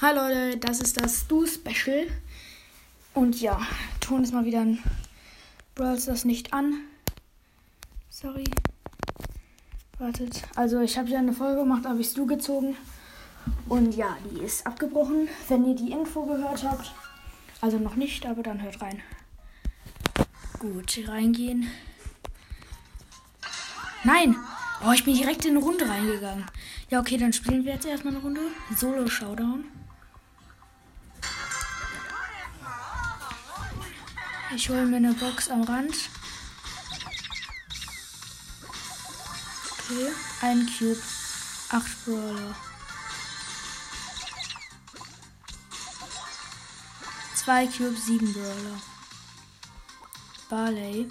Hi Leute, das ist das Stu Special. Und ja, Ton ist mal wieder ein Brawl das nicht an. Sorry. Wartet. Also ich habe ja eine Folge gemacht, habe ich Stu gezogen. Und ja, die ist abgebrochen. Wenn ihr die Info gehört habt. Also noch nicht, aber dann hört rein. Gut, reingehen. Nein! Oh, ich bin direkt in eine Runde reingegangen. Ja, okay, dann spielen wir jetzt erstmal eine Runde. Solo Showdown. Ich hole mir eine Box am Rand. Okay, ein Cube. Acht Brawler. Zwei Cubes, sieben Brawler. Barley.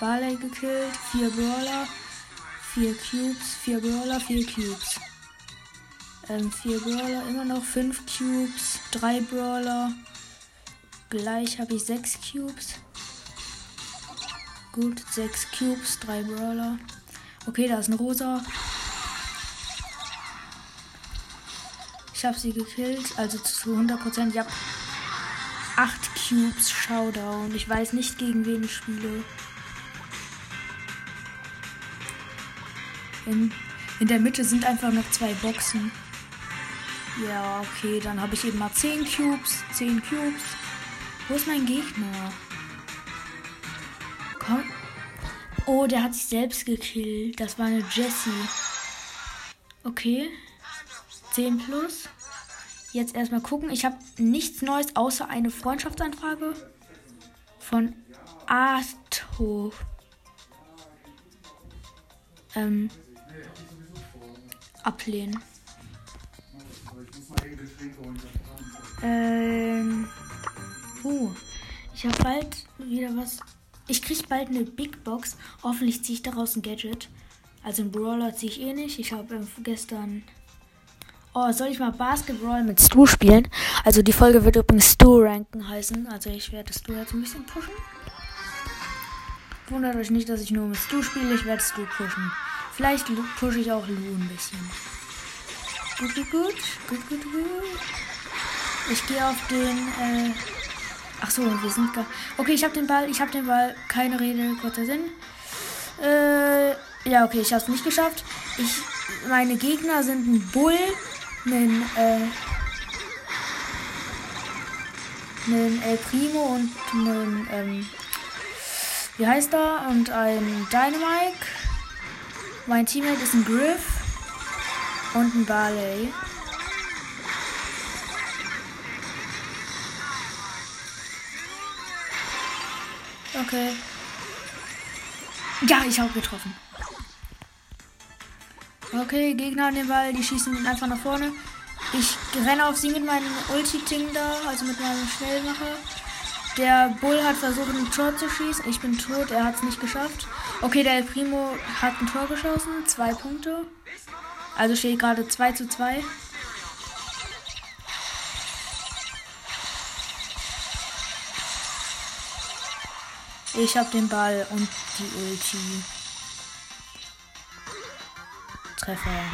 Barley gekillt, vier Brawler, vier Cubes, vier Brawler, vier Cubes. Ähm, vier Brawler, immer noch fünf Cubes, drei Brawler. Gleich habe ich sechs Cubes. Gut, sechs Cubes, drei Brawler. Okay, da ist ein rosa. Ich habe sie gekillt, also zu 100%. Ja. Acht Cubes Showdown. Ich weiß nicht, gegen wen ich spiele. In, in der Mitte sind einfach noch zwei Boxen. Ja, okay, dann habe ich eben mal 10 Cubes. 10 Cubes. Wo ist mein Gegner? Komm. Oh, der hat sich selbst gekillt. Das war eine Jessie. Okay. 10 plus. Jetzt erstmal gucken. Ich habe nichts Neues außer eine Freundschaftsanfrage von Asto. Ähm, ablehnen. Ähm. Uh, ich habe bald wieder was. Ich krieg bald eine Big Box. Hoffentlich ziehe ich daraus ein Gadget. Also ein Brawler ziehe ich eh nicht. Ich habe ähm, gestern. Oh, soll ich mal Basketball mit Stu spielen? Also die Folge wird übrigens Stu ranken heißen. Also ich werde Stu jetzt ein bisschen pushen. Wundert euch nicht, dass ich nur mit Stu spiele. Ich werde Stu pushen. Vielleicht pushe ich auch Lu ein bisschen. Gut, gut, gut. Gut, gut, gut. Ich gehe auf den. Äh Ach so, wir sind gar. Okay, ich habe den Ball. Ich habe den Ball. Keine Rede, kurzer Sinn. Äh, ja, okay, ich habe es nicht geschafft. Ich, meine Gegner sind ein Bull, ein, äh, ein El Primo und ein, ähm, wie heißt er? Und ein Dynamite. Mein Teammate ist ein Griff und ein Barley. Okay. Ja, ich habe getroffen. Okay, Gegner an den Ball, die schießen einfach nach vorne. Ich renne auf sie mit meinem Ulti-Ting da, also mit meinem Schnellmacher. Der Bull hat versucht, ein Tor zu schießen. Ich bin tot, er hat es nicht geschafft. Okay, der El Primo hat ein Tor geschossen. Zwei Punkte. Also steht gerade 2 zu 2. Ich habe den Ball und die Ulti. Treffer.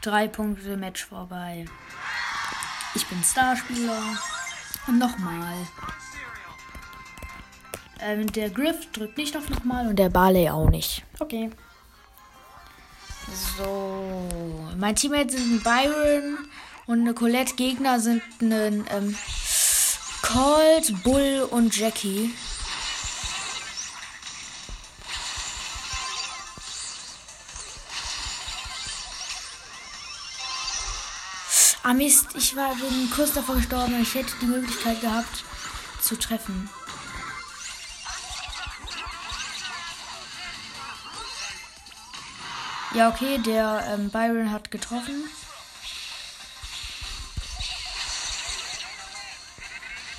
Drei Punkte Match vorbei. Ich bin Starspieler. Und nochmal. Ähm, der Griff drückt nicht auf nochmal und der Barley auch nicht. Okay. So. Mein Teammate sind ein Byron und eine Colette. Gegner sind ein ähm, Colt, Bull und Jackie. Ah Mist, ich war wegen kurz davor gestorben. Ich hätte die Möglichkeit gehabt zu treffen. Ja, okay, der ähm, Byron hat getroffen.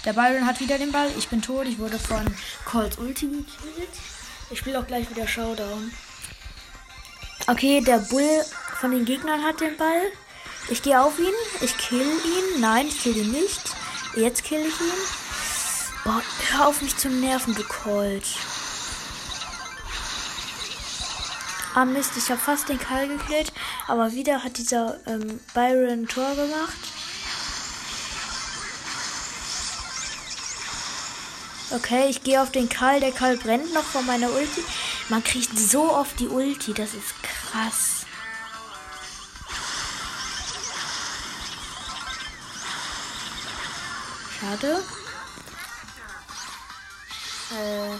Der Byron hat wieder den Ball. Ich bin tot. Ich wurde von Colts Ulti gekillt. Ich spiele auch gleich wieder Showdown. Okay, der Bull von den Gegnern hat den Ball. Ich gehe auf ihn. Ich kill ihn. Nein, ich kill ihn nicht. Jetzt kill ich ihn. Boah, hör auf mich zu nerven, du Colt. Ah Mist, ich habe fast den Karl gekillt, aber wieder hat dieser ähm, Byron Tor gemacht. Okay, ich gehe auf den Karl. Der Karl brennt noch von meiner Ulti. Man kriegt so oft die Ulti, das ist krass. Schade. Äh,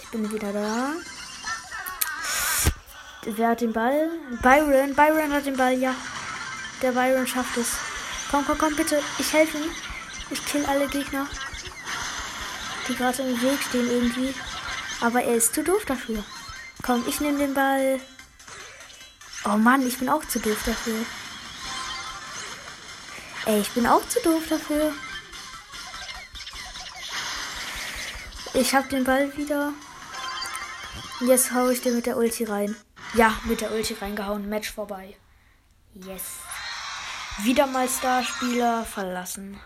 ich bin wieder da. Wer hat den Ball? Byron. Byron hat den Ball, ja. Der Byron schafft es. Komm, komm, komm, bitte. Ich helfe ihm. Ich kill alle Gegner, die gerade im Weg stehen irgendwie. Aber er ist zu doof dafür. Komm, ich nehme den Ball. Oh Mann, ich bin auch zu doof dafür. Ey, ich bin auch zu doof dafür. Ich hab den Ball wieder. Jetzt hau ich den mit der Ulti rein. Ja, mit der Ulti reingehauen. Match vorbei. Yes. Wieder mal Starspieler verlassen.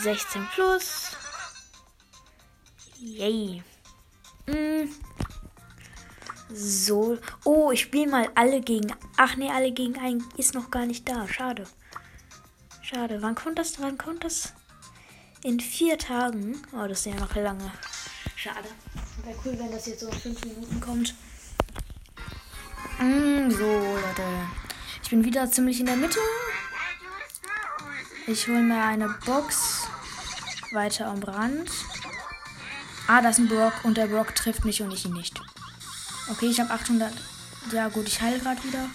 16 plus. Yay. Mm. So. Oh, ich spiele mal alle gegen. Ach nee, alle gegen einen ist noch gar nicht da. Schade. Schade. Wann kommt das? Wann kommt das? In vier Tagen. Oh, das ist ja noch lange. Schade. Wäre cool, wenn das jetzt so in fünf Minuten kommt. Mm, so, Leute. Ich bin wieder ziemlich in der Mitte. Ich hole mir eine Box weiter am Rand. Ah, das ist ein Brock und der Brock trifft mich und ich ihn nicht. Okay, ich habe 800. Ja, gut, ich heile gerade wieder.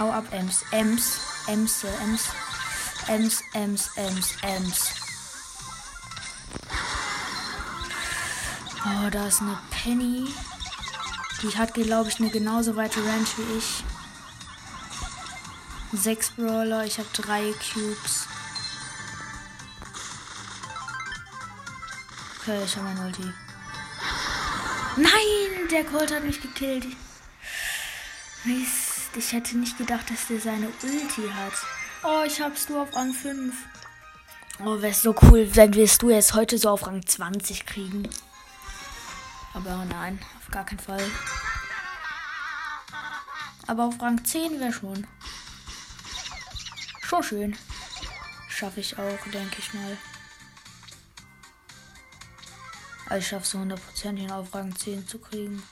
Hau ab, Ems. Ems. Ems. Ems. Ems. Ems. Ems. Ems. Oh, da ist eine Penny. Die hat, glaube ich, eine genauso weite Range wie ich. Sechs Brawler, ich habe drei Cubes. Okay, ich habe mein Ulti. Nein, der Colt hat mich gekillt. Mist, ich hätte nicht gedacht, dass der seine Ulti hat. Oh, ich hab's nur auf Rang 5. Oh, wäre so cool, wenn wir es du jetzt heute so auf Rang 20 kriegen. Aber nein, auf gar keinen Fall. Aber auf Rang 10 wäre schon. Schon schön. Schaffe ich auch, denke ich mal. Also ich schaffe es 100% hin auf Rang 10 zu kriegen.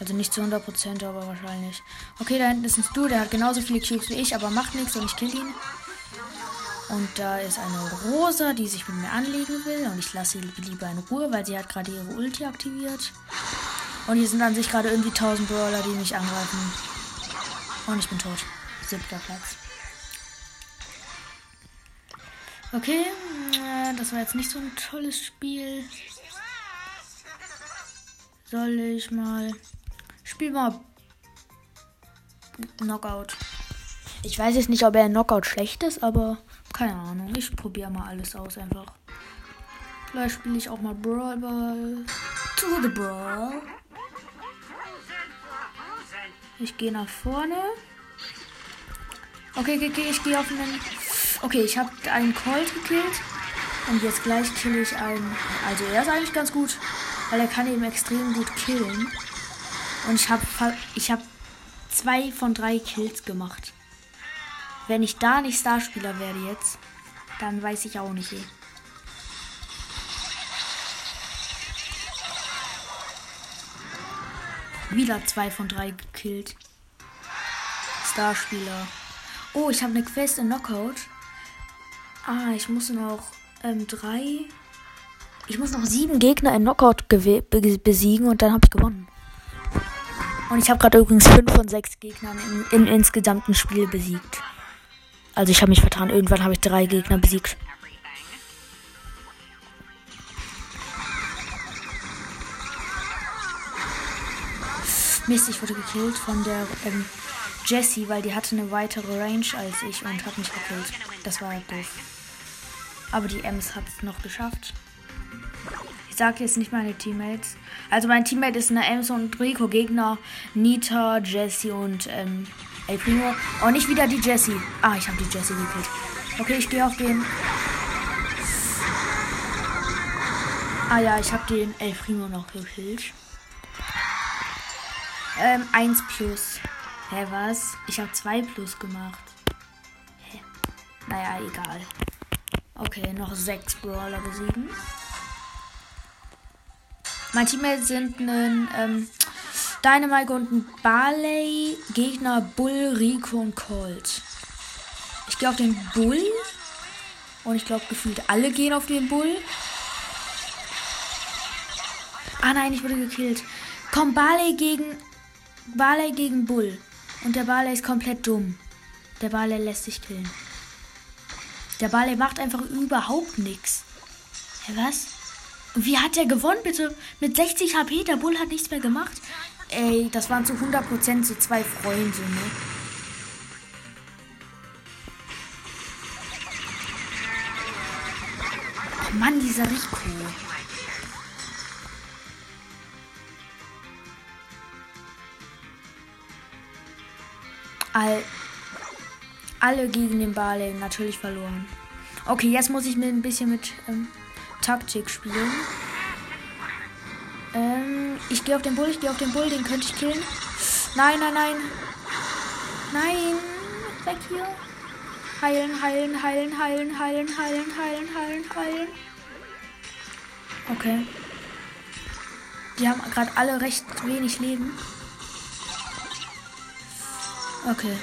Also nicht zu 100%, aber wahrscheinlich. Okay, da hinten ist ein Stu, der hat genauso viele Cubes wie ich, aber macht nichts und ich kill ihn. Und da ist eine Rosa, die sich mit mir anlegen will. Und ich lasse sie lieber in Ruhe, weil sie hat gerade ihre Ulti aktiviert. Und hier sind an sich gerade irgendwie 1000 Brawler, die mich angreifen. Und ich bin tot. Siebter Platz. Okay, äh, das war jetzt nicht so ein tolles Spiel. Soll ich mal. Spiel mal. Knockout. Ich weiß jetzt nicht, ob er Knockout schlecht ist, aber keine Ahnung. Ich probiere mal alles aus einfach. Vielleicht spiele ich auch mal Brawl Ball. To the Brawl. Ich gehe nach vorne. Okay, okay, okay, ich gehe auf einen. Okay, ich habe einen Colt gekillt. Und jetzt gleich kill ich einen. Also er ist eigentlich ganz gut. Weil er kann eben extrem gut killen. Und ich habe ich hab zwei von drei Kills gemacht. Wenn ich da nicht Starspieler werde jetzt, dann weiß ich auch nicht. Ey. Wieder zwei von drei gekillt. Starspieler. Oh, ich habe eine Quest in Knockout. Ah, ich muss noch ähm, drei. Ich muss noch sieben Gegner in Knockout besiegen und dann habe ich gewonnen. Und ich habe gerade übrigens fünf von sechs Gegnern im, im insgesamten Spiel besiegt. Also ich habe mich vertan. Irgendwann habe ich drei Gegner besiegt. Mist, ich wurde gekillt von der ähm, Jessie, weil die hatte eine weitere Range als ich und hat mich gekillt. Das war halt doof. Aber die Ems hat es noch geschafft. Sage jetzt nicht meine Teammates. Also mein Teammate ist eine Ems und Rico. Gegner Nita, Jessie und ähm, El Primo. Oh, nicht wieder die Jessie. Ah, ich habe die Jessie gekillt. Okay, ich gehe auf den. Ah ja, ich habe den El Primo noch gekillt. Ähm, 1 plus. Hä, was? Ich habe 2 plus gemacht. Hä? Naja, egal. Okay, noch 6 Brawler besiegen. Mein Teammates sind ein ähm, Dynamite und ein Barley. Gegner Bull, Rico und Colt. Ich gehe auf den Bull. Und ich glaube, gefühlt alle gehen auf den Bull. Ah nein, ich wurde gekillt. Komm, Barley gegen. Barley gegen Bull. Und der Barley ist komplett dumm. Der Barley lässt sich killen. Der Barley macht einfach überhaupt nichts. Hä, was? Wie hat der gewonnen, bitte? Mit 60 HP, der Bull hat nichts mehr gemacht. Ey, das waren zu 100% so zwei Freunde, ne? Oh Mann, dieser Rico. All, alle gegen den Barley natürlich verloren. Okay, jetzt muss ich mir ein bisschen mit ähm, Taktik spielen. Ähm, ich gehe auf den Bull, ich gehe auf den Bull, den könnte ich killen. Nein, nein, nein. Nein, weg hier. Heilen, heilen, heilen, heilen, heilen, heilen, heilen, heilen, heilen. Okay. Die haben gerade alle recht wenig Leben. Okay.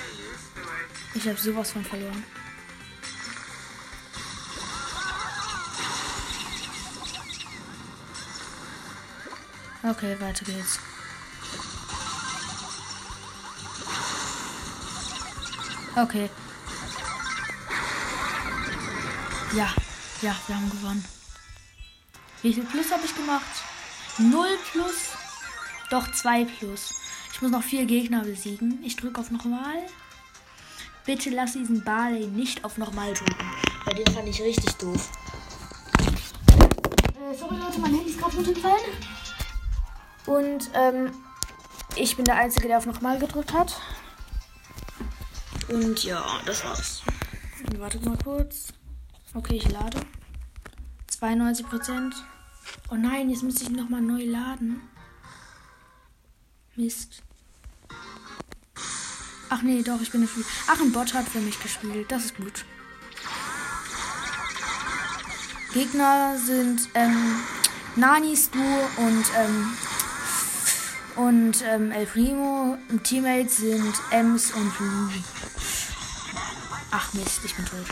Ich habe sowas von verloren. Okay, weiter geht's. Okay. Ja, ja, wir haben gewonnen. Wie viel Plus habe ich gemacht? Null Plus? Doch, zwei Plus. Ich muss noch vier Gegner besiegen. Ich drücke auf nochmal. Bitte lass diesen Barley nicht auf nochmal drücken. Weil den fand ich richtig doof. Äh, sorry Leute, mein Handy ist gerade runtergefallen. Und ähm, ich bin der Einzige, der auf nochmal gedrückt hat. Und ja, das war's. Wartet mal kurz. Okay, ich lade. 92%. Oh nein, jetzt muss ich nochmal neu laden. Mist. Ach nee, doch, ich bin Free. Ach, ein Bot hat für mich gespielt. Das ist gut. Gegner sind ähm, Nani, Stu und ähm, und ähm, El Primo. Teammates sind Ems und Lu. Ach Mist, ich bin tot.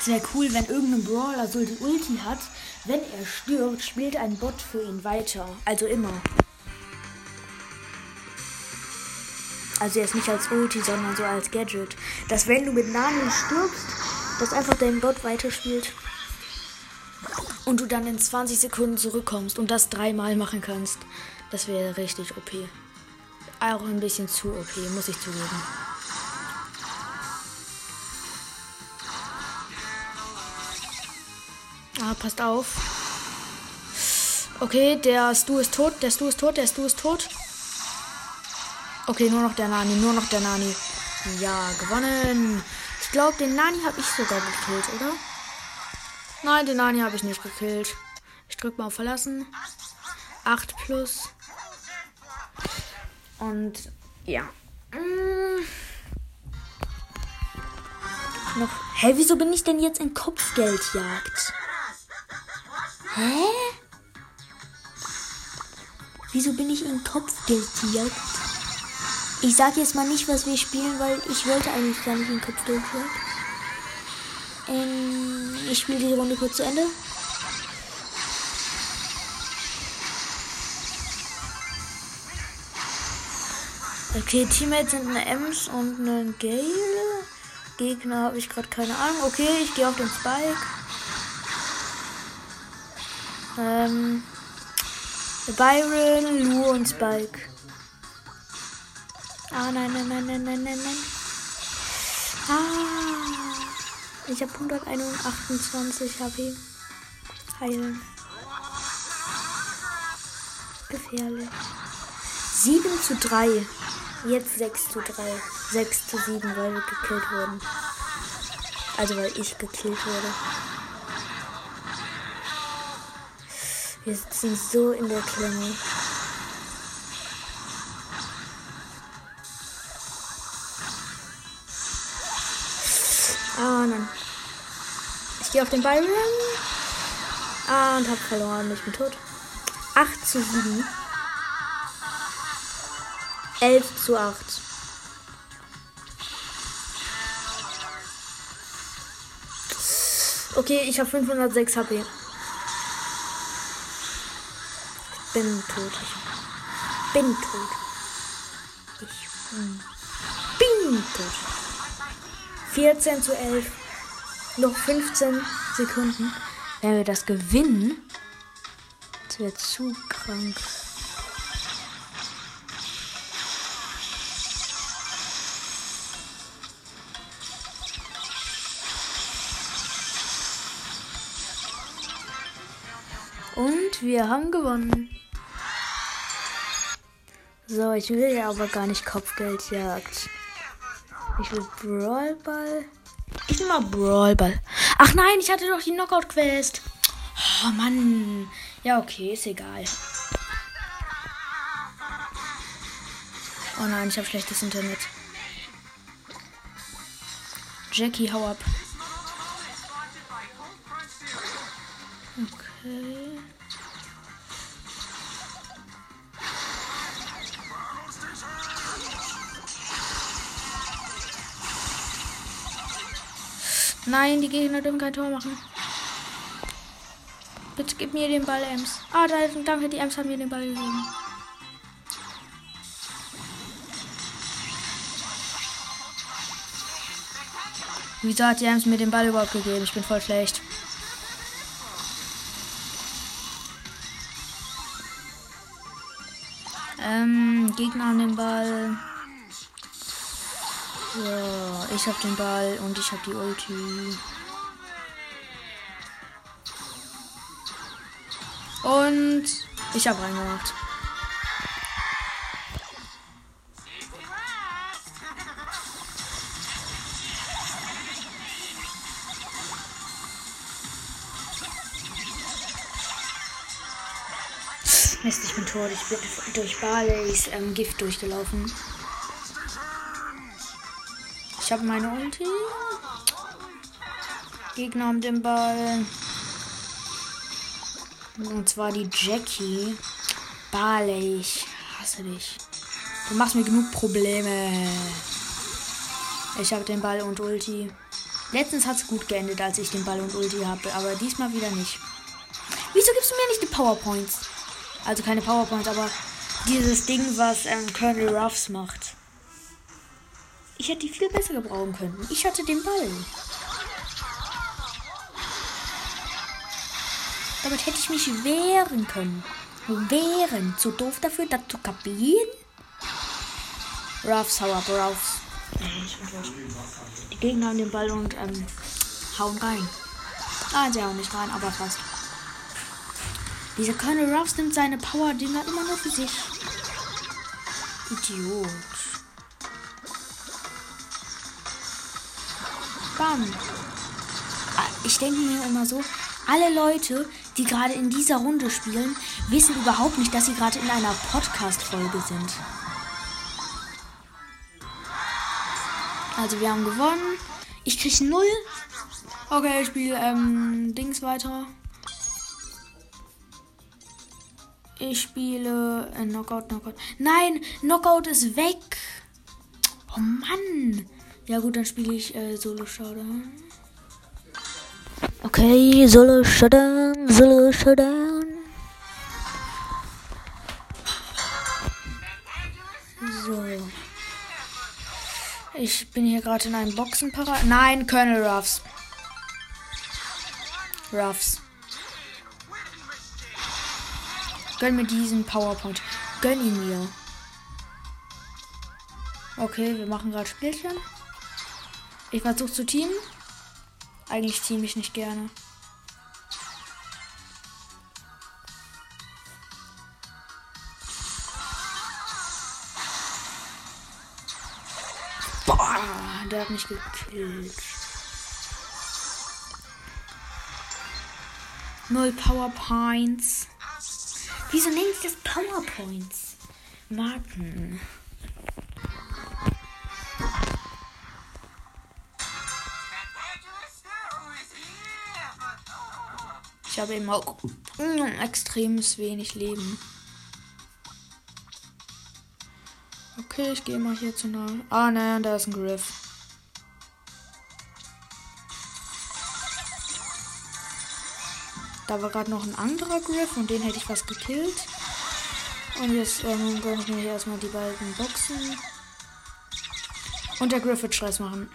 Es wäre cool, wenn irgendein Brawler so die Ulti hat. Wenn er stirbt, spielt ein Bot für ihn weiter. Also immer. Also jetzt nicht als Ulti, sondern so als Gadget. Dass wenn du mit Nani stirbst, dass einfach dein Bot weiterspielt. Und du dann in 20 Sekunden zurückkommst und das dreimal machen kannst. Das wäre richtig OP. Auch ein bisschen zu OP, muss ich zugeben. Ah, passt auf. Okay, der Stu ist tot, der Stu ist tot, der Stu ist tot. Okay, nur noch der Nani, nur noch der Nani. Ja, gewonnen. Ich glaube, den Nani habe ich sogar gekillt, oder? Nein, den Nani habe ich nicht gekillt. Ich drücke mal auf Verlassen. 8 plus. Und ja. Hm. Noch. Hä, wieso bin ich denn jetzt in Kopfgeldjagd? Hä? Wieso bin ich in Kopfgeldjagd? Ich sage jetzt mal nicht, was wir spielen, weil ich wollte eigentlich gar nicht in Kopfgeldjagd. Ähm, ich spiele die Runde kurz zu Ende. Okay, Teammates sind eine Ems und eine Gale. Gegner habe ich gerade keine Ahnung. Okay, ich gehe auf den Spike. Ähm, Byron, Lu und Spike. Ah, nein, nein, nein, nein, nein, nein, nein. Ah, ich habe 128 HP. Heilen. Gefährlich. 7 zu 3. Jetzt 6 zu 3. 6 zu 7, weil wir gekillt wurden. Also weil ich gekillt wurde. Wir sitzen so in der Klemme. Ah, nein. Ich gehe auf den Byron. Ah, und hab verloren. Ich bin tot. 8 zu 7. 11 zu 8. Okay, ich habe 506 HP. Ich bin tot. Ich bin tot. Ich bin tot. 14 zu 11. Noch 15 Sekunden. Wenn wir das gewinnen, das wäre zu krank. Und wir haben gewonnen. So, ich will ja aber gar nicht Kopfgeldjagd. Ich will Brawlball. Ich nehme mal Brawlball. Ach nein, ich hatte doch die Knockout-Quest. Oh Mann. Ja, okay, ist egal. Oh nein, ich habe schlechtes Internet. Jackie, hau ab. Okay. Nein, die Gegner dürfen kein Tor machen. Bitte gib mir den Ball, Ems. Ah, da, danke, die Ems haben mir den Ball gegeben. Wieso hat die Ems mir den Ball überhaupt gegeben? Ich bin voll schlecht. Ähm, Gegner an den Ball. So, ich hab den Ball und ich hab die Ulti. Und ich hab reingemacht. Mist, ich bin tot. Ich bin durch Barleys ähm, Gift durchgelaufen. Ich habe meine Ulti. Gegner haben den Ball. Und zwar die Jackie. Barley, ich hasse dich. Du machst mir genug Probleme. Ich habe den Ball und Ulti. Letztens hat es gut geendet, als ich den Ball und Ulti habe, aber diesmal wieder nicht. Wieso gibst du mir nicht die Powerpoints? Also keine Powerpoints, aber dieses Ding, was ähm, Colonel Ruffs macht. Ich hätte die viel besser gebrauchen können. Ich hatte den Ball. Damit hätte ich mich wehren können. Wehren. Zu doof dafür, das zu kapieren? Ruffs, hau ab, Ruffs. Die Gegner haben den Ball und ähm, hauen rein. Ah, sie hauen nicht rein, aber fast. Dieser Colonel Ruffs nimmt seine Power-Dinger immer nur für sich. Idiot. Bam. Ah, Ich denke mir immer so, alle Leute, die gerade in dieser Runde spielen, wissen überhaupt nicht, dass sie gerade in einer Podcast-Folge sind. Also wir haben gewonnen. Ich krieg null. Okay, ich spiele ähm, Dings weiter. Ich spiele äh, Knockout, Knockout. Nein, Knockout ist weg. Oh Mann. Ja gut, dann spiele ich äh, Solo Showdown. Okay, Solo Showdown, Solo Showdown. So. Ich bin hier gerade in einem Boxenparat. Nein, Colonel Ruffs. Ruffs. Gönn mir diesen PowerPoint. Gönn ihn mir. Okay, wir machen gerade Spielchen. Ich versuche zu teamen. Eigentlich team ich nicht gerne. Boah, der hat mich gekillt. Null PowerPoints. Wieso nenne ich das PowerPoints? Marken. Ich habe eben auch extremes wenig Leben. Okay, ich gehe mal hier zu nah. Ah, nein, da ist ein Griff. Da war gerade noch ein anderer Griff und den hätte ich fast gekillt. Und jetzt ähm, gönne ich mir hier erstmal die beiden Boxen. Und der Griff wird Stress machen.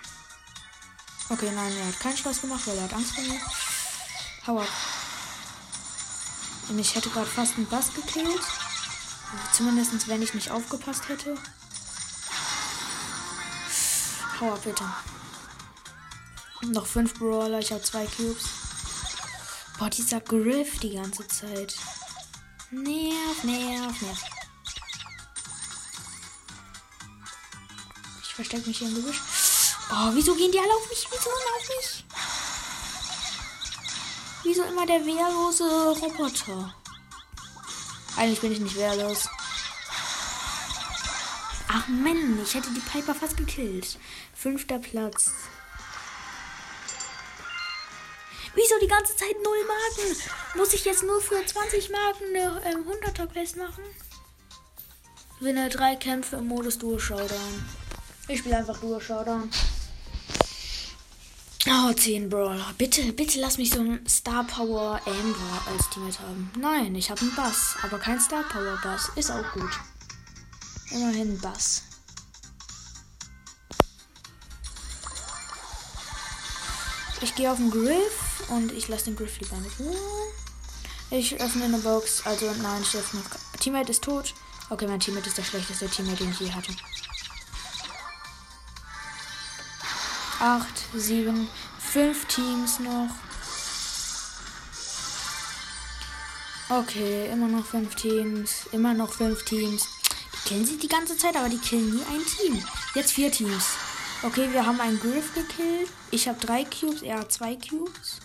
Okay, nein, er hat keinen Stress gemacht, weil er hat Angst vor mir. Hau ab. Und ich hätte gerade fast einen Bass gekillt. Zumindest wenn ich nicht aufgepasst hätte. Hau ab, bitte. Noch fünf Brawler, ich habe zwei Cubes. Boah, dieser Griff die ganze Zeit. Nerv, nerv, nerv. Ich verstecke mich hier im Gebüsch. Oh, wieso gehen die alle auf mich? Wieso immer auf mich? Wieso immer der wehrlose Roboter? Eigentlich bin ich nicht wehrlos. Ach Mann, ich hätte die Piper fast gekillt. Fünfter Platz. Wieso die ganze Zeit null Marken? Muss ich jetzt nur für 20 Marken eine ähm, 100er Quest machen? Winne drei Kämpfe im Modus Duo Showdown. Ich spiele einfach Duo Showdown. Oh, 10 Brawler. Bitte, bitte lass mich so ein Star Power Amber als Teammate haben. Nein, ich habe einen Bass, aber kein Star Power Bass. Ist auch gut. Immerhin Bass. Ich gehe auf den Griff und ich lasse den Griff lieber Ruhe. Ich öffne eine Box. Also nein, ich öffne. Teammate ist tot. Okay, mein Teammate ist der schlechteste Teammate, den ich je hatte. 8, 7, 5 Teams noch. Okay, immer noch 5 Teams. Immer noch 5 Teams. Die killen sie die ganze Zeit, aber die killen nie ein Team. Jetzt 4 Teams. Okay, wir haben einen Griff gekillt. Ich habe 3 Cubes, er hat 2 Cubes.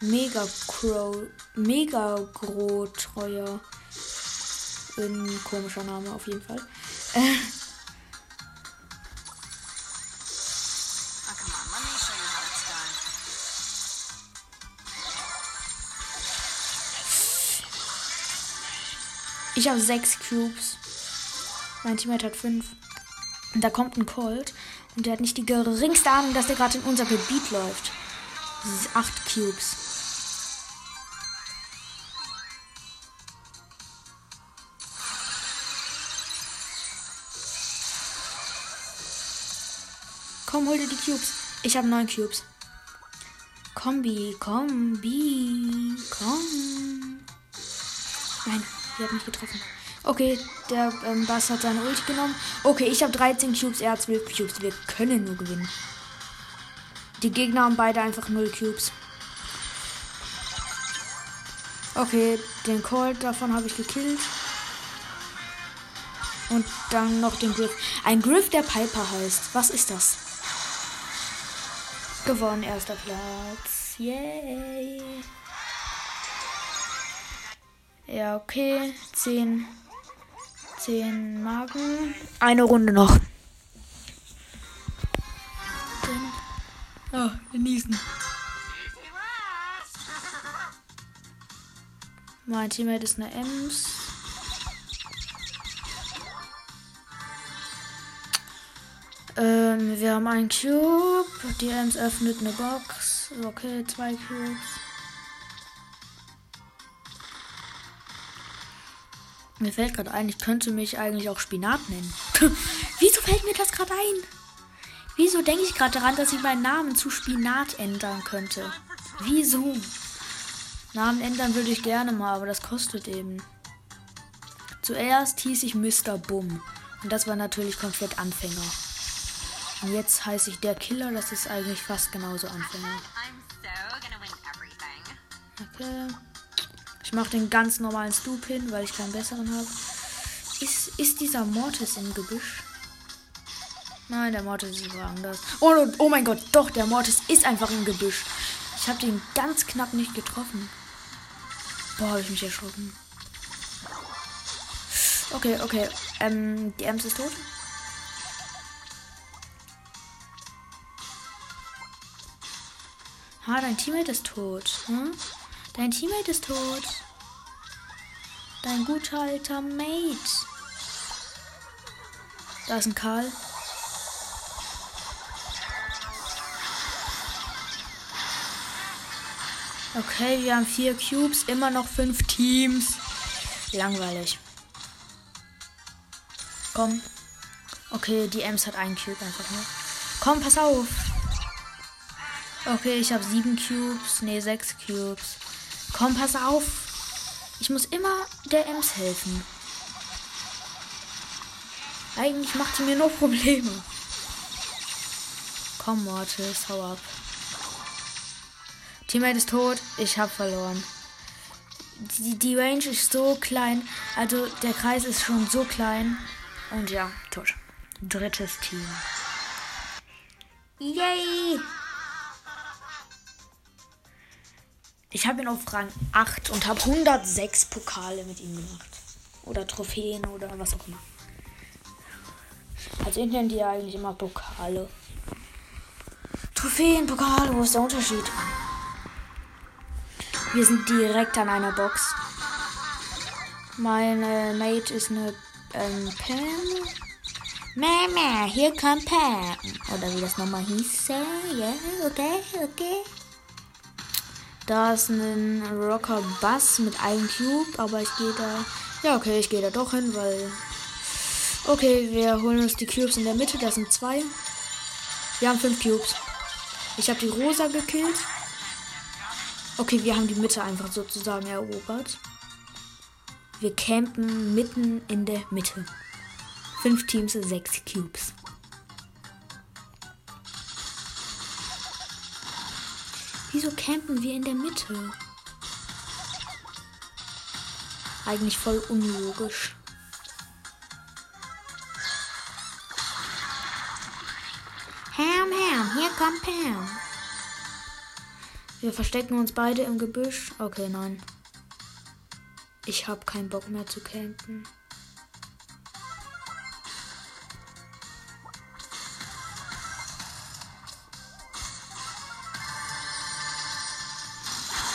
Mega Crow. Mega Gro-Treuer. Ein komischer Name auf jeden Fall. Ich habe sechs Cubes. Mein Teammate hat fünf. Und da kommt ein Colt. Und der hat nicht die geringste Ahnung, dass der gerade in unser Gebiet läuft. Acht Cubes. Komm, hol dir die Cubes. Ich habe neun Cubes. Kombi, Kombi, komm. Die hat mich getroffen. Okay, der ähm, Bass hat seine Ulti genommen. Okay, ich habe 13 Cubes, er hat 12 Cubes. Wir können nur gewinnen. Die Gegner haben beide einfach 0 Cubes. Okay, den Colt davon habe ich gekillt. Und dann noch den Griff. Ein Griff, der Piper heißt. Was ist das? Gewonnen, erster Platz. Yay. Ja, okay. 10. 10 Marken. Eine Runde noch. Oh, genießen. Mein Teammate ist eine Ems. Ähm, wir haben einen Cube. Die Ems öffnet eine Box. Okay, zwei Cubes. Mir fällt gerade ein, ich könnte mich eigentlich auch Spinat nennen. Wieso fällt mir das gerade ein? Wieso denke ich gerade daran, dass ich meinen Namen zu Spinat ändern könnte? Wieso? Namen ändern würde ich gerne mal, aber das kostet eben. Zuerst hieß ich Mr. Bum. Und das war natürlich komplett Anfänger. Und jetzt heiße ich der Killer, das ist eigentlich fast genauso Anfänger. Okay. Mache den ganz normalen Stup hin, weil ich keinen besseren habe. Ist, ist dieser Mortis im Gebüsch? Nein, der Mortis ist woanders. Oh, oh mein Gott, doch, der Mortis ist einfach im Gebüsch. Ich habe den ganz knapp nicht getroffen. Boah, habe ich mich erschrocken. Okay, okay. Ähm, die Ems ist tot. Ha, dein Teammate ist tot. Hm? Dein Teammate ist tot. Dein guter alter Mate. Da ist ein Karl. Okay, wir haben vier Cubes, immer noch fünf Teams. Langweilig. Komm. Okay, die Ems hat einen Cube einfach nur. Komm, pass auf. Okay, ich habe sieben Cubes. Ne, sechs Cubes. Komm, pass auf. Ich muss immer der Ems helfen. Eigentlich macht sie mir nur Probleme. Komm, Mortis, hau ab. Teammate ist tot. Ich habe verloren. Die, die Range ist so klein. Also der Kreis ist schon so klein. Und ja, tot. Drittes Team. Yay! Ich habe ihn auf Rang 8 und habe 106 Pokale mit ihm gemacht. Oder Trophäen oder was auch immer. Also ich nenne die ja eigentlich immer Pokale. Trophäen, Pokale, wo ist der Unterschied? Wir sind direkt an einer Box. Meine Mate ist eine ähm, Pam. Mama, hier kommt Pam. Oder wie das nochmal hieß. Ja, yeah, okay, okay. Da ist ein Rocker Bass mit einem Cube, aber ich gehe da. Ja, okay, ich gehe da doch hin, weil. Okay, wir holen uns die Cubes in der Mitte. Das sind zwei. Wir haben fünf Cubes. Ich habe die Rosa gekillt. Okay, wir haben die Mitte einfach sozusagen erobert. Wir campen mitten in der Mitte. Fünf Teams, sechs Cubes. Wieso campen wir in der Mitte? Eigentlich voll unlogisch. Ham, Ham, hier kommt Pam. Wir verstecken uns beide im Gebüsch. Okay, nein. Ich habe keinen Bock mehr zu campen.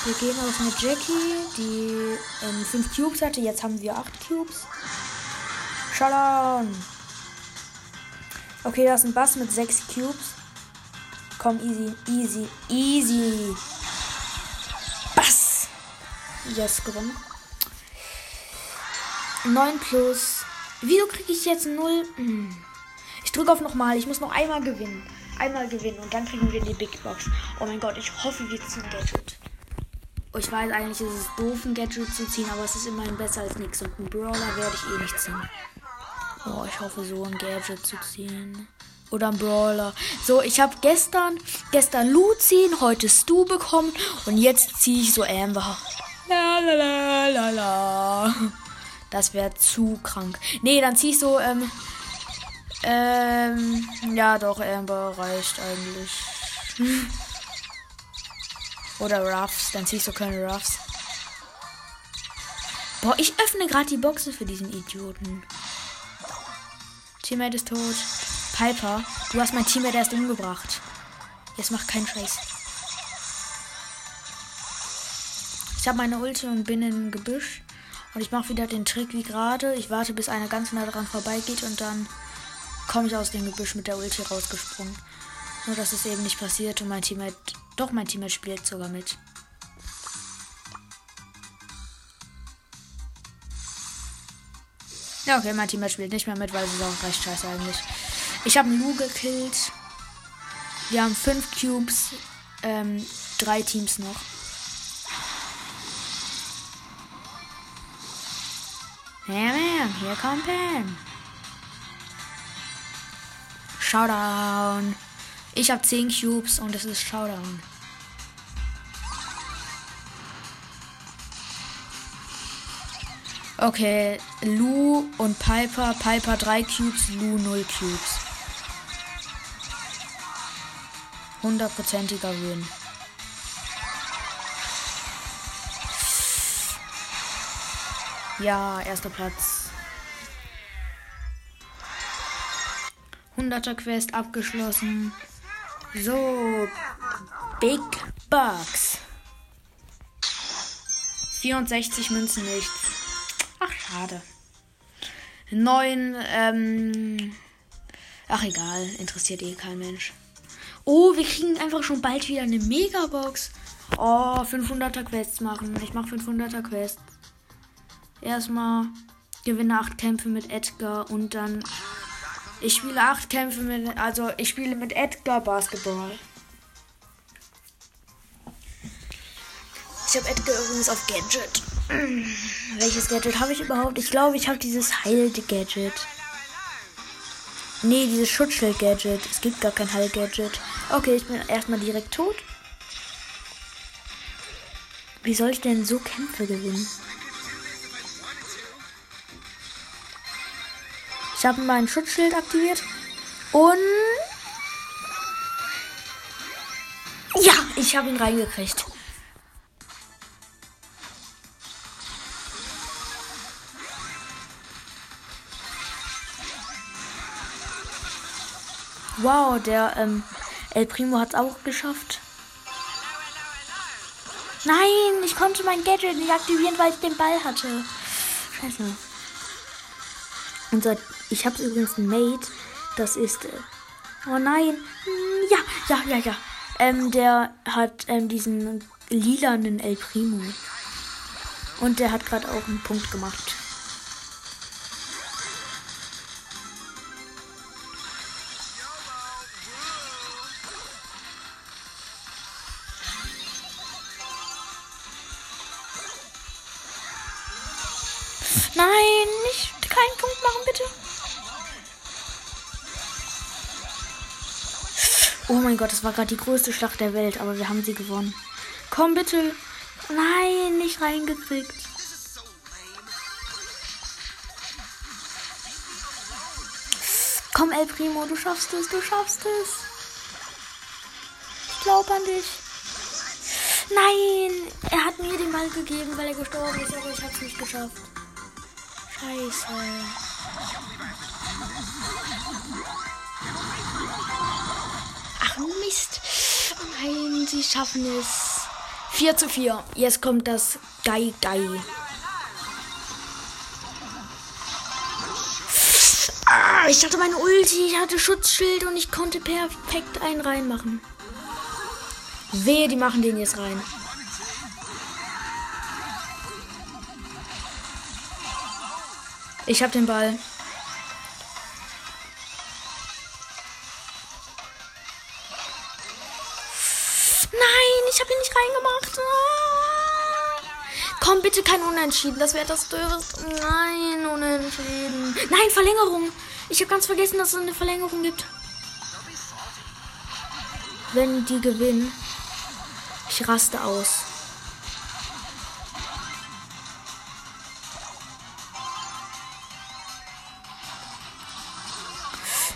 Wir gehen auf eine Jackie, die 5 ähm, Cubes hatte. Jetzt haben wir 8 Cubes. Shutdown! Okay, da ist ein Bass mit 6 Cubes. Komm, easy, easy, easy. Bass! Yes, gewonnen. 9 plus. Wieso kriege ich jetzt 0? Hm. Ich drücke auf nochmal. Ich muss noch einmal gewinnen. Einmal gewinnen und dann kriegen wir die Big Box. Oh mein Gott, ich hoffe, wir ziehen Gadget. Ich weiß eigentlich, ist es doof, ein Gadget zu ziehen, aber es ist immerhin besser als nichts. Und einen Brawler werde ich eh nicht ziehen. Oh, ich hoffe so ein Gadget zu ziehen. Oder ein Brawler. So, ich habe gestern, gestern Lu ziehen, heute Stu bekommen und jetzt ziehe ich so Amber. La la la la la. Das wäre zu krank. Nee, dann ziehe ich so, ähm, ähm, ja doch, Amber reicht eigentlich. Oder Ruffs. Dann ziehst du keine Ruffs. Boah, ich öffne gerade die Boxen für diesen Idioten. Teammate ist tot. Piper, du hast mein Teammate erst umgebracht. Jetzt mach keinen Scheiß. Ich habe meine Ulti und bin im Gebüsch. Und ich mache wieder den Trick wie gerade. Ich warte, bis einer ganz nah dran vorbeigeht und dann komme ich aus dem Gebüsch mit der Ulti rausgesprungen. Nur, dass es eben nicht passiert und mein Teammate doch, mein Teammate spielt sogar mit. Ja, okay, mein Teammate spielt nicht mehr mit, weil es ist auch recht scheiße eigentlich. Ich habe Lu gekillt. Wir haben fünf Cubes. Ähm, drei Teams noch. Ja, man, hier kommt Pam. Showdown. Ich habe 10 Cubes und es ist Showdown. Okay, Lu und Piper. Piper 3 Cubes, Lu 0 Cubes. Hundertprozentiger Win. Ja, erster Platz. 100er Quest abgeschlossen. So, Big Bucks. 64 Münzen nichts. Ach, schade. 9, ähm. Ach, egal. Interessiert eh kein Mensch. Oh, wir kriegen einfach schon bald wieder eine Megabox. Oh, 500er Quests machen. Ich mache 500er Quests. Erstmal gewinne 8 Kämpfe mit Edgar und dann. Ich spiele 8 Kämpfe mit. Also, ich spiele mit Edgar Basketball. Ich habe Edgar übrigens auf Gadget. Welches Gadget habe ich überhaupt? Ich glaube, ich habe dieses Heil-Gadget. Nee, dieses Schutzschild-Gadget. Es gibt gar kein Heil-Gadget. Okay, ich bin erstmal direkt tot. Wie soll ich denn so Kämpfe gewinnen? Ich habe mein Schutzschild aktiviert. Und. Ja, ich habe ihn reingekriegt. Wow, der ähm, El Primo hat es auch geschafft. Nein, ich konnte mein Gadget nicht aktivieren, weil ich den Ball hatte. Scheiße. Und so, ich habe übrigens ein Mate. Das ist. Äh, oh nein. Ja, ja, ja, ja. Ähm, der hat ähm, diesen lilanen El Primo. Und der hat gerade auch einen Punkt gemacht. Machen, bitte. Oh mein Gott, das war gerade die größte Schlacht der Welt, aber wir haben sie gewonnen. Komm bitte. Nein, nicht reingekriegt. Komm, El Primo, du schaffst es, du schaffst es. Ich glaube an dich. Nein, er hat mir den Ball gegeben, weil er gestorben ist, aber ich habe es nicht geschafft. Scheiße. Nein, sie schaffen es. 4 zu 4. Jetzt kommt das Gai Gai. Ah, ich hatte meine Ulti, ich hatte Schutzschild und ich konnte perfekt einen reinmachen. Wehe, die machen den jetzt rein. Ich hab den Ball. Unentschieden. Das wäre das Dürreste. Nein, Unentschieden. Nein, Verlängerung. Ich habe ganz vergessen, dass es eine Verlängerung gibt. Wenn die gewinnen, ich raste aus.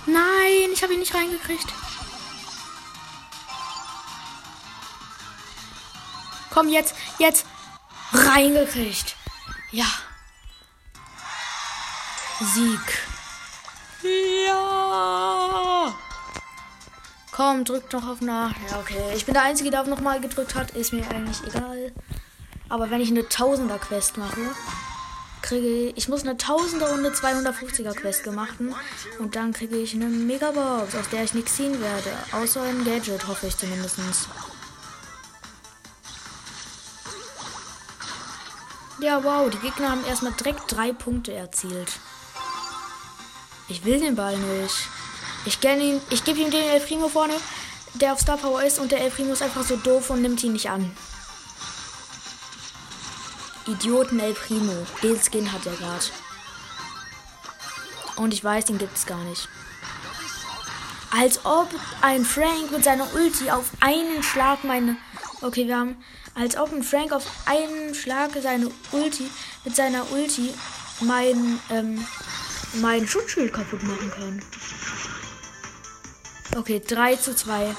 Nein, ich habe ihn nicht reingekriegt. Komm jetzt, jetzt reingekriegt. Ja. Sieg. Ja. Komm, drück doch auf nach. Ja, okay. Ich bin der Einzige, der auf nochmal gedrückt hat. Ist mir eigentlich egal. Aber wenn ich eine Tausender-Quest mache, kriege ich, ich muss eine 1000er und eine 250er Quest gemacht und dann kriege ich eine Megabox, aus der ich nichts ziehen werde, außer ein Gadget, hoffe ich zumindest. Ja, wow, die Gegner haben erstmal direkt drei Punkte erzielt. Ich will den Ball nicht. Ich, ihn, ich gebe ihm den El Primo vorne, der auf Star Power ist und der El Primo ist einfach so doof und nimmt ihn nicht an. Idioten El Primo. Den Skin hat er gerade. Und ich weiß, den gibt es gar nicht. Als ob ein Frank mit seiner Ulti auf einen Schlag meine. Okay, wir haben. Als ob ein Frank auf einen Schlag seine Ulti mit seiner Ulti mein, ähm, mein Schutzschild kaputt machen kann. Okay, 3 zu 2.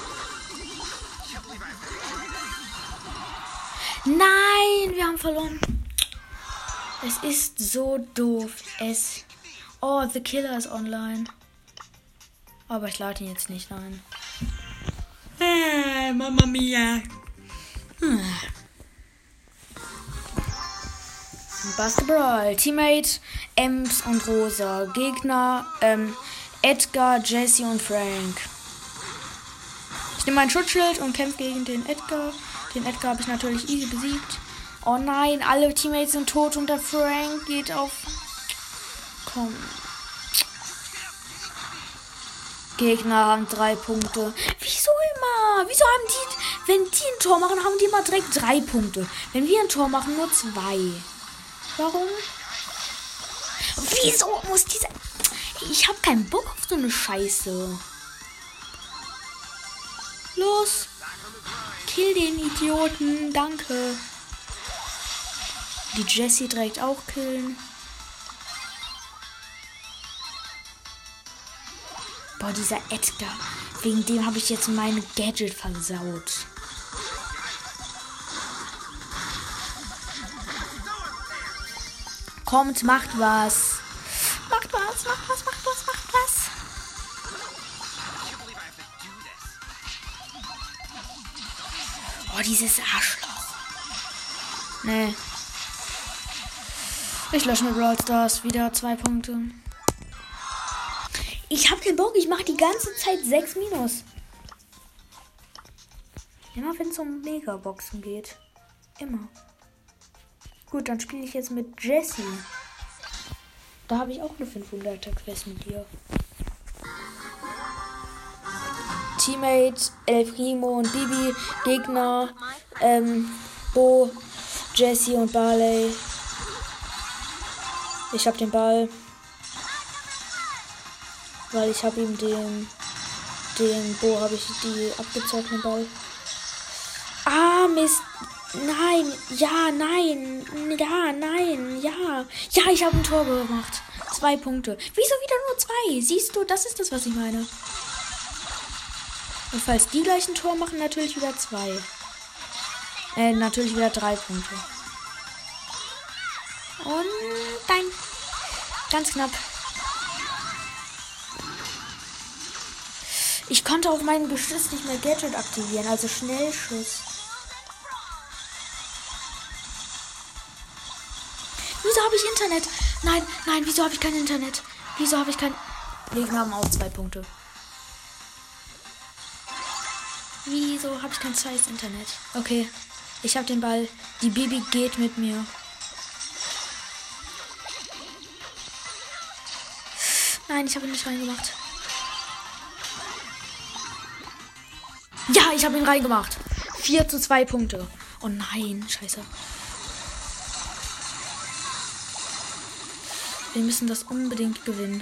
Nein, wir haben verloren. Es ist so doof. Es. Oh, The Killer ist online. Aber ich lade ihn jetzt nicht ein. Äh, Mama Mia. Hm. Basketball. Teammate Ems und Rosa. Gegner ähm, Edgar, Jesse und Frank. Ich nehme mein Schutzschild und kämpfe gegen den Edgar. Den Edgar habe ich natürlich easy besiegt. Oh nein, alle Teammates sind tot und der Frank geht auf. Komm. Gegner haben drei Punkte. Wieso immer? Wieso haben die, wenn die ein Tor machen, haben die immer direkt drei Punkte. Wenn wir ein Tor machen, nur zwei. Warum? Wieso muss dieser. Ich habe keinen Bock auf so eine Scheiße. Los. Kill den Idioten. Danke. Die Jessie direkt auch killen. Boah, dieser Edgar. Wegen dem habe ich jetzt mein Gadget versaut. Kommt, macht was. Macht was, macht was, macht was, macht was. Oh, dieses Arschloch. Nee. Ich lösche mit Brawl Stars wieder zwei Punkte. Ich hab keinen Bock, ich mache die ganze Zeit 6 Minus. Immer wenn es um Megaboxen geht. Immer. Gut, dann spiele ich jetzt mit Jessie. Da habe ich auch eine 500er Quest mit ihr. Teammate El Primo und Bibi, Gegner ähm, Bo, Jessie und Barley. Ich habe den Ball. Weil ich habe ihm den. Den Bo habe ich die abgezogenen Ball. Ah, Mist. Nein, ja, nein, ja, nein, ja. Ja, ich habe ein Tor gemacht. Zwei Punkte. Wieso wieder nur zwei? Siehst du, das ist das, was ich meine. Und falls die gleich ein Tor machen, natürlich wieder zwei. Äh, natürlich wieder drei Punkte. Und nein. Ganz knapp. Ich konnte auf meinem Geschiss nicht mehr Gadget aktivieren, also Schnellschuss. Habe ich Internet? Nein, nein, wieso habe ich kein Internet? Wieso habe ich kein. Wir haben auch zwei Punkte. Wieso habe ich kein zweites Internet? Okay, ich habe den Ball. Die Bibi geht mit mir. Nein, ich habe ihn nicht reingemacht. Ja, ich habe ihn reingemacht. 4 zu 2 Punkte. Oh nein, scheiße. Wir müssen das unbedingt gewinnen.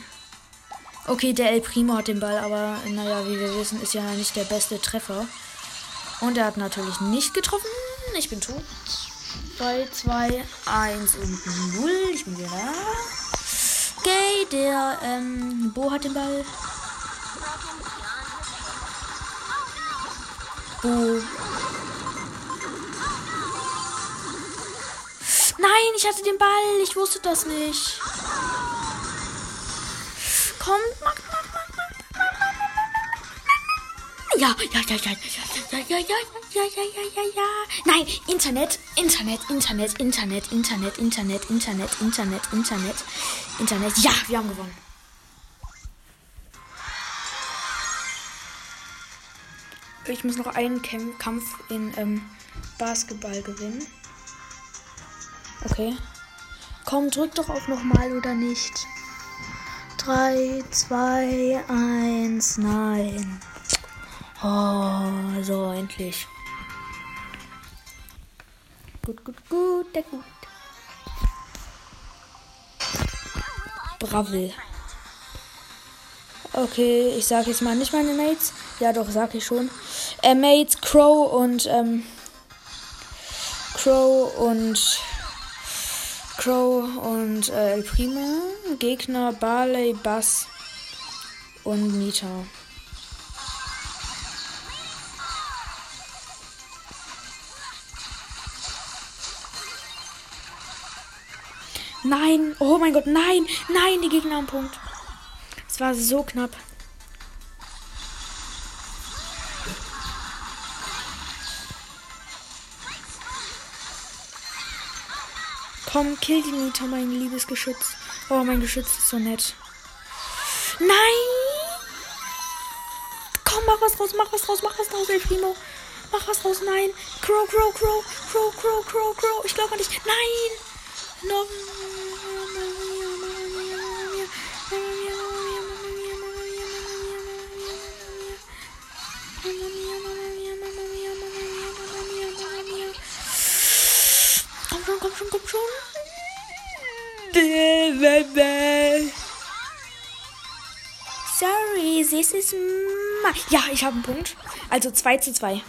Okay, der El Primo hat den Ball, aber naja, wie wir wissen, ist ja nicht der beste Treffer. Und er hat natürlich nicht getroffen. Ich bin tot. 3, 2, 1 und 0. Ich bin wieder da. Okay, der ähm, Bo hat den Ball. Bo. Nein, ich hatte den Ball. Ich wusste das nicht. Kommt, Ja, ja, ja, ja, ja, ja, ja, ja, ja, ja, ja, ja, ja. Nein, Internet, Internet, Internet, Internet, Internet, Internet, Internet, Internet, Internet, Internet. Ja, wir haben gewonnen. Ich muss noch einen Kampf in ähm, Basketball gewinnen. Okay. Komm, drück doch auf nochmal oder nicht. 3, 2, 1, nein. Oh, so, endlich. Gut, gut, gut, der gut. Bravo. Okay, ich sage jetzt mal nicht meine Mates. Ja, doch, sag ich schon. Äh, Mates, Crow und, ähm, Crow und, Crow und, äh, El Primo. Gegner, Barley, Bass und Nita. Nein, oh mein Gott, nein, nein, die Gegner am Punkt. Es war so knapp. Komm, kill die Nita, mein liebes Geschütz. Oh, mein Geschütz ist so nett. Nein! Komm, mach was raus, mach was raus, mach was raus, El Primo. Mach was raus, nein. Crow, Crow, Crow, Crow, Crow, Crow, Crow. Ich glaube an dich. Nein! No. Komm schon. Sorry, this is my... Ja, ich habe einen Punkt. Also 2 zu 2.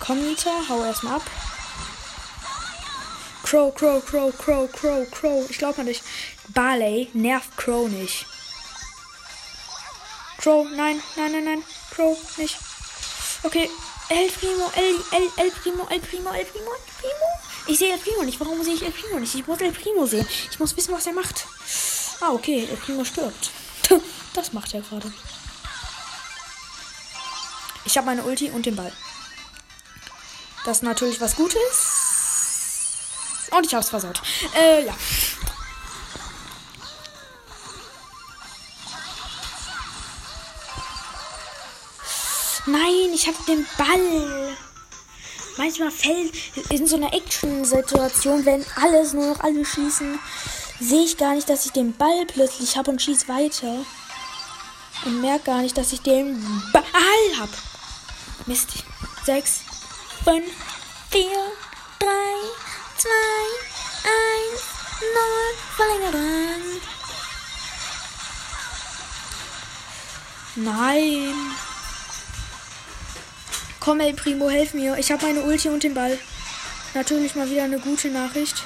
Komm, Nita, hau erstmal ab. Crow, Crow, Crow, Crow, Crow, Crow. Ich glaube an dich. Barley nervt Crow nicht. Crow, nein, nein, nein, nein. Crow, nicht. Okay. El Primo, El, El, El Primo, El Primo, El Primo, El Primo. Ich sehe El Primo nicht. Warum sehe ich El Primo nicht? Ich muss El Primo sehen. Ich muss wissen, was er macht. Ah, okay. El Primo stirbt. Das macht er gerade. Ich habe meine Ulti und den Ball. Das ist natürlich was Gutes. Und ich hab's versaut. Äh, ja. Nein, ich habe den Ball. Manchmal fällt in so einer Action-Situation, wenn alles nur noch alle schießen, sehe ich gar nicht, dass ich den Ball plötzlich habe und schieße weiter. Und merke gar nicht, dass ich den Ball habe. Mist. Sechs, fünf, vier, drei, zwei, eins, null. Verlängerung. Nein. Komm, El Primo, helf mir. Ich habe meine Ulti und den Ball. Natürlich mal wieder eine gute Nachricht.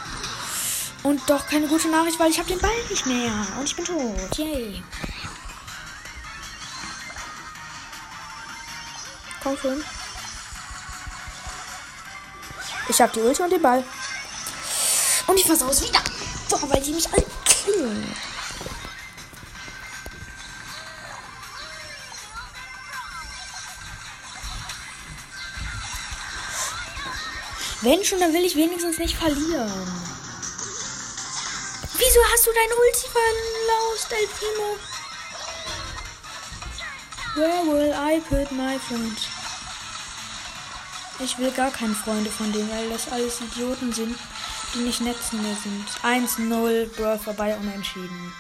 Und doch keine gute Nachricht, weil ich habe den Ball nicht mehr. Und ich bin tot. Yay. Komm schon. Ich habe die Ulti und den Ball. Und ich versaus wieder. Boah, weil die mich alle killen. Wenn schon, dann will ich wenigstens nicht verlieren. Wieso hast du dein Ulti verlaust, El? Where will I put my friend? Ich will gar keine Freunde von denen, weil das alles Idioten sind, die nicht nett zu mir sind. 1-0, Brawl vorbei, unentschieden.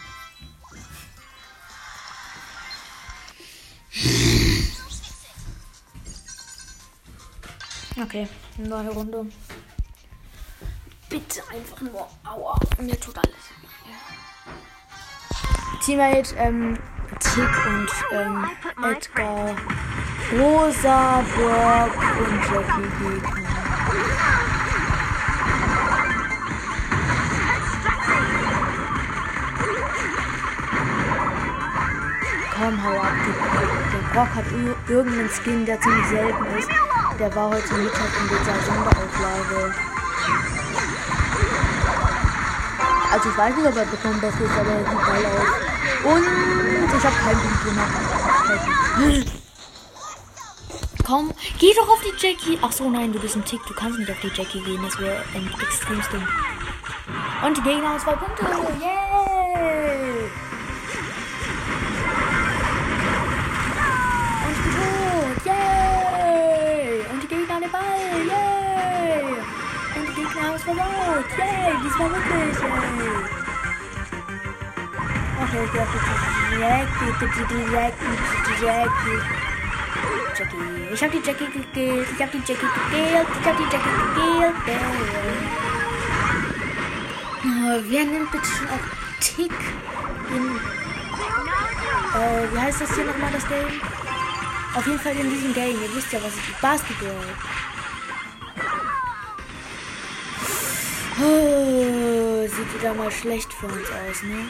Okay, neue Runde. Bitte einfach nur. Aua, mir tut alles. Teammate, ähm, Tick und ähm, Edgar, Rosa, Brock und Jackie Gegner. Komm, hau ab. Der, Brock hat ir- irgendeinen Skin, der ziemlich selten ist. Der war heute Mittag in dieser Sonderauflage. Also ich weiß nicht, ob er bekommen das ist, aber er sieht geil aus. Und ich habe keinen Punkt gemacht. Komm, geh doch auf die Jackie. Ach so, nein, du bist ein Tick. Du kannst nicht auf die Jackie gehen. Das wäre extrem dumm. Und die Gegner haben zwei Punkte. Yay! Verbaut. Yay! Diesmal wirklich. Okay, ich glaube, Jackie, Jackie, Jackie. Jackie. Ich hab die Jackie gekillt. Ich hab die Jackie gekillt. Ich hab die Jackie gekillt. Oh, wer nimmt bitte schon auch Tick in. Äh, wie heißt das hier nochmal das Game? Auf jeden Fall in diesem Game. Ihr wisst ja, was ist. Basketball. Oh, sieht wieder mal schlecht für uns aus, ne?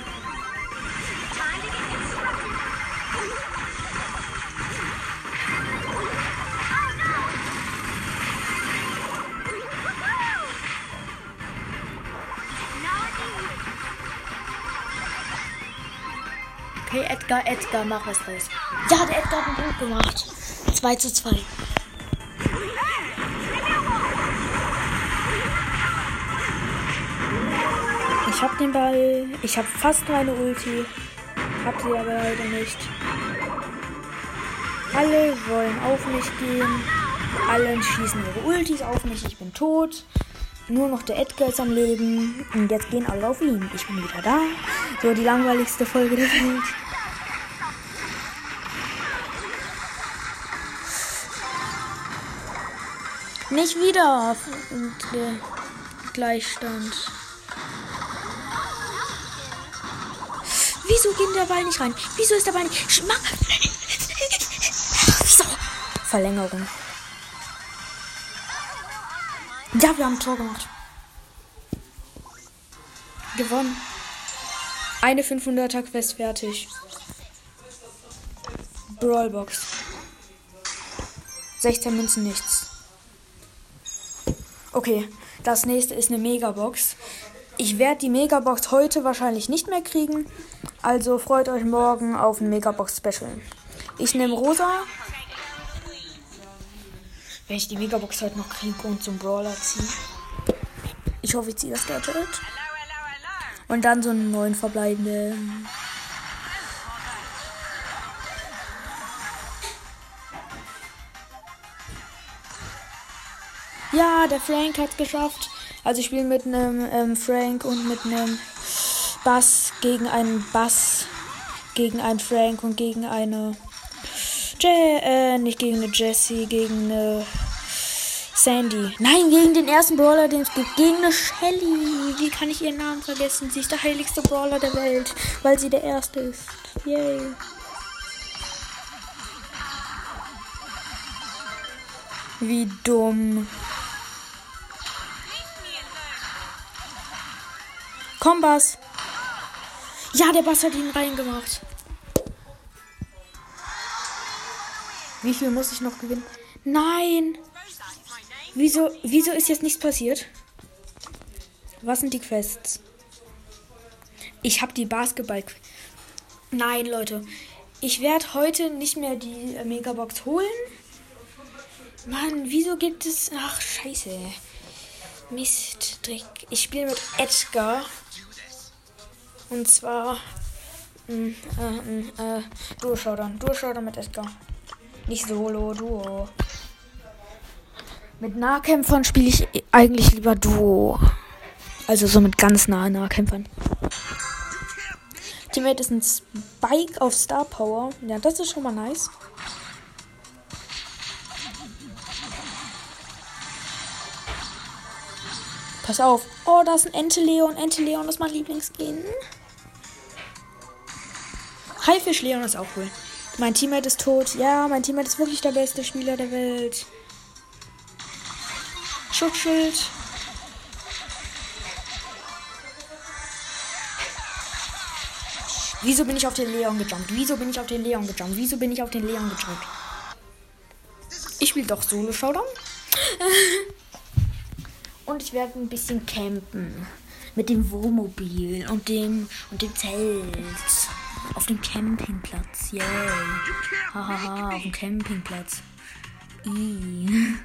Okay, Edgar, Edgar, mach was raus. Ja, der Edgar hat einen Punkt gemacht. 2 zu 2. Ich hab den Ball. Ich hab fast meine Ulti. Hab sie aber leider nicht. Alle wollen auf mich gehen. Alle schießen ihre Ultis auf mich. Ich bin tot. Nur noch der Edgar ist am Leben. Und jetzt gehen alle auf ihn. Ich bin wieder da. So, die langweiligste Folge der Welt. Nicht wieder. Und der Gleichstand. Wieso geht der Ball nicht rein? Wieso ist der Ball nicht. Schma Wieso? Verlängerung. Ja, wir haben ein Tor gemacht. Gewonnen. Eine 500er Quest fertig. Brawlbox. 16 Münzen nichts. Okay, das nächste ist eine Megabox. Ich werde die Megabox heute wahrscheinlich nicht mehr kriegen. Also freut euch morgen auf ein Megabox-Special. Ich nehme rosa. Wenn ich die Megabox heute noch kriege und zum Brawler ziehe. Ich hoffe, ich ziehe das Gadget. Und dann so einen neuen verbleibende. Ja, der Frank hat geschafft. Also ich spiele mit einem ähm, Frank und mit einem Bass gegen einen Bass, gegen einen Frank und gegen eine Je äh, nicht gegen eine Jessie, gegen eine Sandy. Nein, gegen den ersten Brawler, den es gibt. Gegen eine Shelly. Wie kann ich ihren Namen vergessen? Sie ist der heiligste Brawler der Welt, weil sie der erste ist. Yay. Wie dumm. Komm, Bass. Ja, der Bass hat ihn reingemacht. Wie viel muss ich noch gewinnen? Nein. Wieso, wieso ist jetzt nichts passiert? Was sind die Quests? Ich habe die Basketball. Nein, Leute. Ich werde heute nicht mehr die äh, Megabox holen. Mann, wieso gibt es. Ach, scheiße. Mist, Dreck. Ich spiele mit Edgar. Und zwar. Mh, äh, äh, Duo Showdown. Duo Showdown mit Edgar. Nicht Solo, Duo. Mit Nahkämpfern spiele ich eigentlich lieber Duo. Also so mit ganz nahen Nahkämpfern. Teammate ist ein Spike auf Star Power. Ja, das ist schon mal nice. Pass auf. Oh, da ist ein Enteleon. Enteleon ist mein Lieblingsskin. Haifisch Leon ist auch cool. Mein Teammate ist tot. Ja, mein Teammate ist wirklich der beste Spieler der Welt. Schutzschild. Wieso bin ich auf den Leon gejumpt? Wieso bin ich auf den Leon gejumpt? Wieso bin ich auf den Leon gejumpt? Ich spiele doch Solo Showdown. Und ich werde ein bisschen campen. Mit dem Wohnmobil und dem und dem Zelt. Auf dem Campingplatz. Yay. Hahaha, auf dem Campingplatz. I.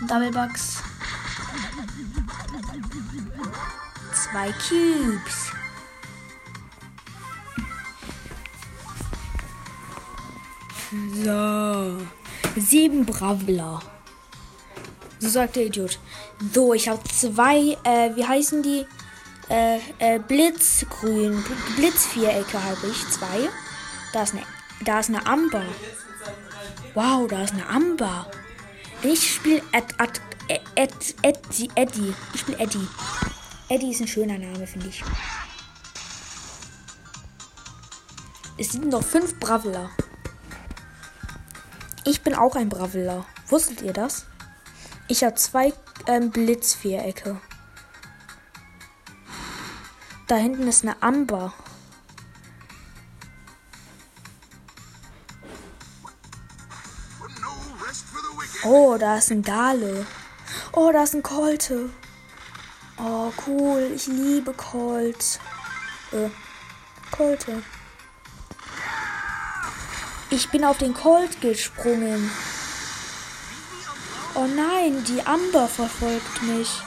Double Bucks. Zwei Cubes. So. Sieben Bravler. So sagt der Idiot. So, ich habe zwei, äh, wie heißen die? Äh, äh, Blitzgrün. Blitzvierecke habe ich. Zwei. Da ist eine, da ist eine Amber. Wow, da ist eine Amber. Ich spiele Ed, Ed, Ed, Ed, Eddie, Eddie. Ich spiele Eddie. Eddie ist ein schöner Name, finde ich. Es sind noch fünf Bravler. Ich bin auch ein Bravler. Wusstet ihr das? Ich habe zwei ähm, Blitzvierecke. Da hinten ist eine Amber. Oh, da ist ein Gale. Oh, da ist ein Colte. Oh, cool. Ich liebe Colt. Äh, Colte. Ich bin auf den Colt gesprungen. Oh nein, die Amber verfolgt mich.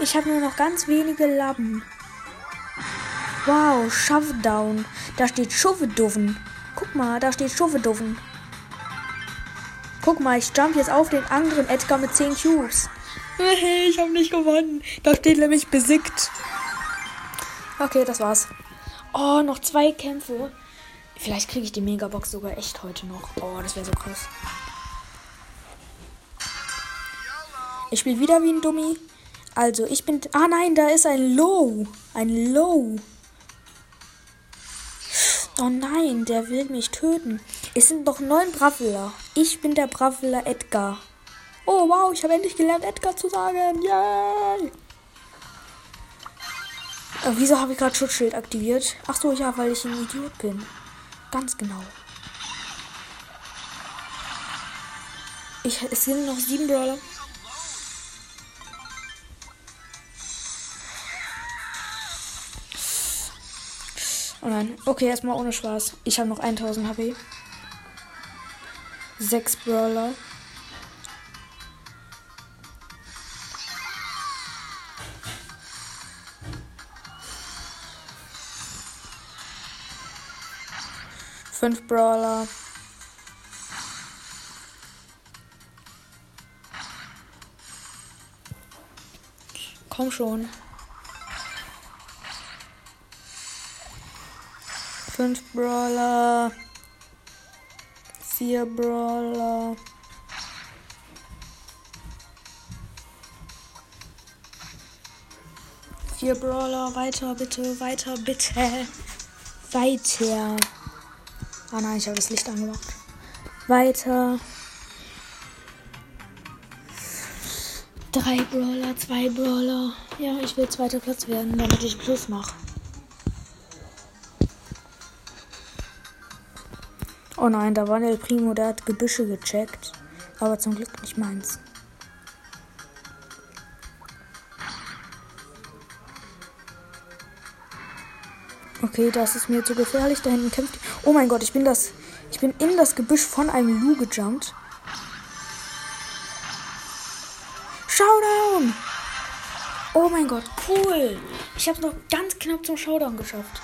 Ich habe nur noch ganz wenige Lappen. Wow, Shovedown. Da steht Schuveduffen. Guck mal, da steht Schuveduffen. Guck mal, ich jump jetzt auf den anderen Edgar mit 10 Cubes. Ich habe nicht gewonnen. Da steht nämlich besiegt. Okay, das war's. Oh, noch zwei Kämpfe. Vielleicht kriege ich die Megabox sogar echt heute noch. Oh, das wäre so krass. Ich spiele wieder wie ein Dummy. Also, ich bin. Ah nein, da ist ein Low. Ein Low. Oh nein, der will mich töten. Es sind noch neun Bravler. Ich bin der Bravler Edgar. Oh wow, ich habe endlich gelernt, Edgar zu sagen. Yay! Äh, wieso habe ich gerade Schutzschild aktiviert? Ach so, ja, weil ich ein Idiot bin. Ganz genau. Ich, es sind noch sieben Brawler. Oh nein. Okay, erstmal ohne Spaß. Ich habe noch 1000 HP. Sechs Brawler. Fünf Brawler. Komm schon. Fünf Brawler. Vier Brawler. Vier Brawler. Weiter, bitte. Weiter, bitte. Weiter. Ah nein, ich habe das Licht angemacht. Weiter. Drei Brawler, zwei Brawler. Ja, ich will zweiter Platz werden, damit ich Plus mache. Oh nein, da war der Primo, der hat Gebüsche gecheckt. Aber zum Glück nicht meins. Okay, das ist mir zu gefährlich. Da hinten kämpft. Oh mein Gott, ich bin das. Ich bin in das Gebüsch von einem Lu gejumpt. Showdown! Oh mein Gott, cool. Ich habe noch ganz knapp zum Showdown geschafft.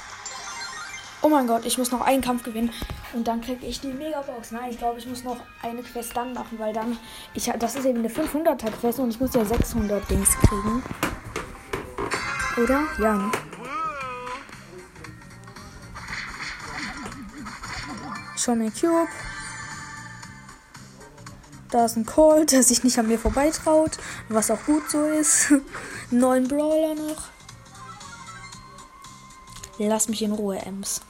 Oh mein Gott, ich muss noch einen Kampf gewinnen. Und dann kriege ich die Megabox. Nein, ich glaube, ich muss noch eine Quest dann machen, weil dann. Ich, das ist eben eine 500er Quest und ich muss ja 600 Dings kriegen. Oder? Ja. Ne? Schon ein Cube. Da ist ein Colt, der sich nicht an mir vorbeitraut. Was auch gut so ist. Neun Brawler noch. Lass mich in Ruhe, Ems.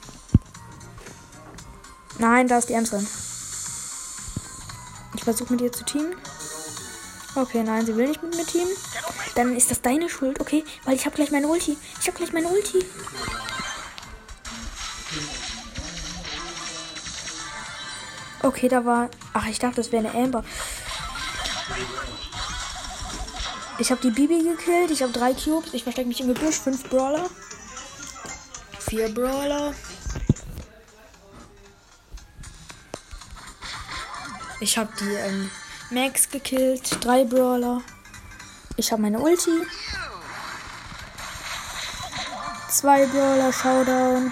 Nein, da ist die Ems drin. Ich versuche mit ihr zu teamen. Okay, nein, sie will nicht mit mir teamen. Dann ist das deine Schuld, okay? Weil ich habe gleich meine Ulti. Ich habe gleich meine Ulti. Okay, da war. Ach, ich dachte, das wäre eine Amber. Ich habe die Bibi gekillt. Ich habe drei Cubes. Ich verstecke mich im Gebüsch. Fünf Brawler. Vier Brawler. Ich habe die ähm, Max gekillt. Drei Brawler. Ich habe meine Ulti. Zwei Brawler Showdown.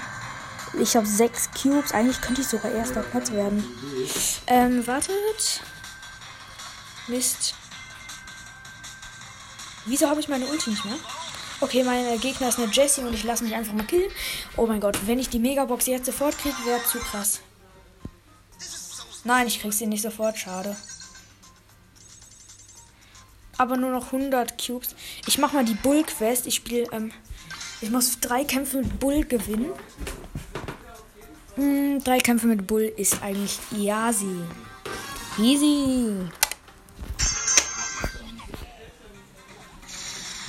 Ich habe sechs Cubes. Eigentlich könnte ich sogar erster Platz werden. Ähm, wartet. Mist. Wieso habe ich meine Ulti nicht mehr? Okay, mein Gegner ist eine Jessie und ich lasse mich einfach mal killen. Oh mein Gott, wenn ich die Megabox jetzt sofort kriege, wäre zu krass. Nein, ich krieg sie nicht sofort, schade. Aber nur noch 100 Cubes. Ich mach mal die Bull-Quest. Ich spiele, ähm, ich muss drei Kämpfe mit Bull gewinnen. Hm, drei Kämpfe mit Bull ist eigentlich easy. Easy.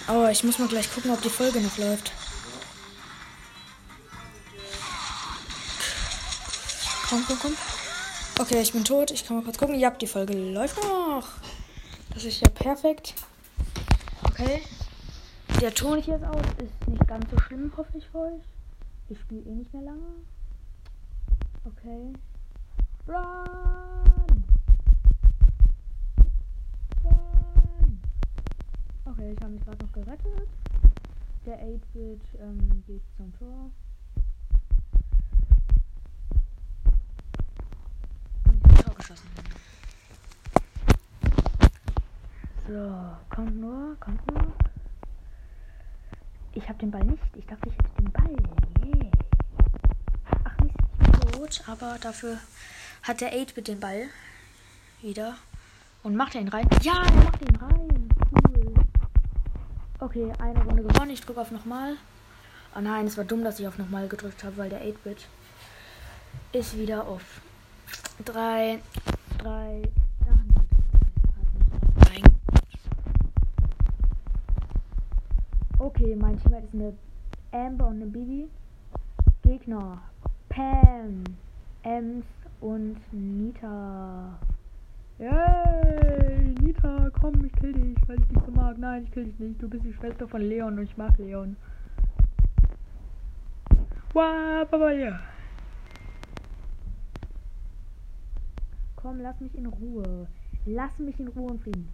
Oh, ich muss mal gleich gucken, ob die Folge noch läuft. Komm, komm, komm. Okay, ich bin tot. Ich kann mal kurz gucken. Ja, die Folge läuft noch. Das ist ja perfekt. Okay. Der Ton hier ist aus. Ist nicht ganz so schlimm, hoffe ich für euch. Ich spiele eh nicht mehr lange. Okay. Run! Okay. Ich habe mich gerade noch gerettet. Der 8-Bit ähm, geht zum Tor. Und Tor geschossen. So, kommt nur, kommt nur. Ich habe den Ball nicht. Ich dachte, ich hätte den Ball. Yeah. Ach Mist, ich bin tot. Aber dafür hat der 8-Bit den Ball. Wieder. Und macht er ihn rein. Ja, er macht ihn rein. Okay, eine Runde gewonnen. Ich drücke auf nochmal. Oh nein, es war dumm, dass ich auf nochmal gedrückt habe, weil der 8-Bit ist wieder auf 3, 3, Okay, mein Team ist eine Amber und eine Bibi. Gegner. Pam, Ems und Nita. Yay, Nita, komm, ich kill dich, weil ich dich so mag. Nein, ich kill dich nicht. Du bist die Schwester von Leon und ich mag Leon. Wow, Baba, ja. Komm, lass mich in Ruhe. Lass mich in Ruhe und Frieden.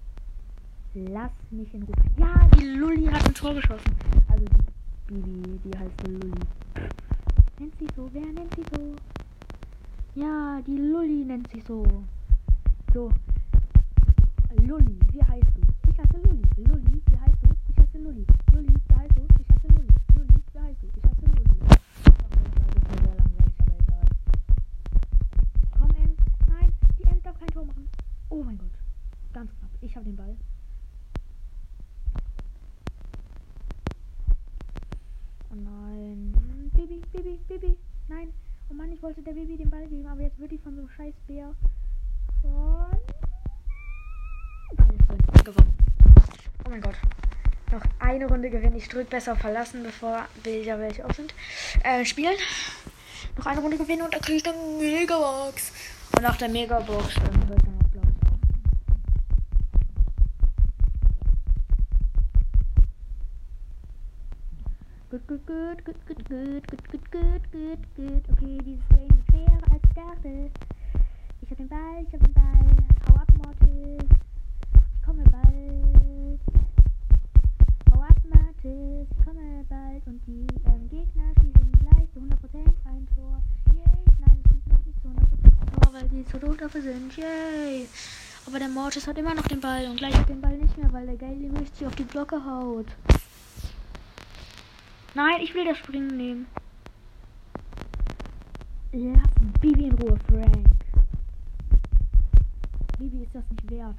Lass mich in Ruhe. Ja, die Lulli hat ein Tor geschossen. Also die Bibi, die heißt Lulli. Nennt sie so? Wer nennt sie so? Ja, die Lulli nennt sie so. So. Lulli, wie heißt du? Ich heiße Lulli. Lulli, wie heißt du? Ich heiße Lulli. Lulli, wie heißt du? Ich heiße Lulli. Lulli, wie heißt du? Ich heiße Lulli. Komm, Ems. Nein, die Ems darf kein Tor machen. Oh mein Gott. Ganz knapp. Ich habe den Ball. Oh nein. Baby, Baby, Baby. Nein. Oh Mann, ich wollte der Baby den Ball geben, aber jetzt die von so einem scheiß Bär von. Gewonnen. Oh mein Gott. Noch eine Runde gewinnen. Ich drücke besser verlassen, bevor Bilder welche auf sind. Äh, spielen. Noch eine Runde gewinnen und dann kriege ich eine Megabox. Und nach der Megabox ähm, hört dann auch, glaube ich, auf. Gut, gut, gut, gut, gut, gut, gut, gut, gut, gut, gut. Okay, dieses Game ist schwerer als ich dachte. Ich hab den Ball, ich hab den Ball. Hau ab, Mortis. Ich komme bald. Hau ab. Ich komme bald. Und die ähm, Gegner schießen gleich zu 100% ein Tor. Yay. Nein, es schießt noch nicht zu 100% ein Tor, weil die zu tot dafür sind. Yay. Aber der Mortis hat immer noch den Ball. Und gleich hat den Ball nicht mehr, weil der geile Mist auf die Glocke haut. Nein, ich will das Springen nehmen. Lass Bibi in Ruhe, Frank. Bibi ist das nicht wert.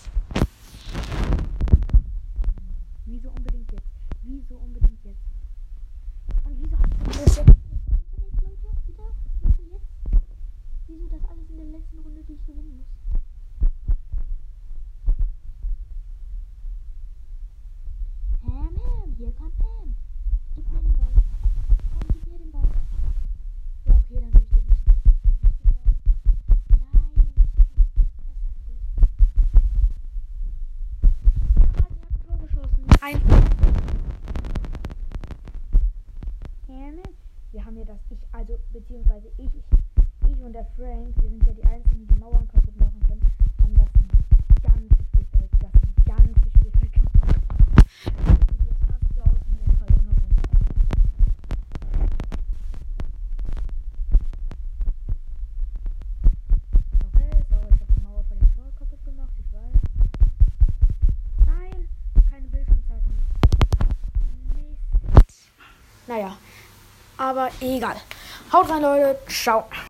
aber egal. Haut rein, Leute. Ciao.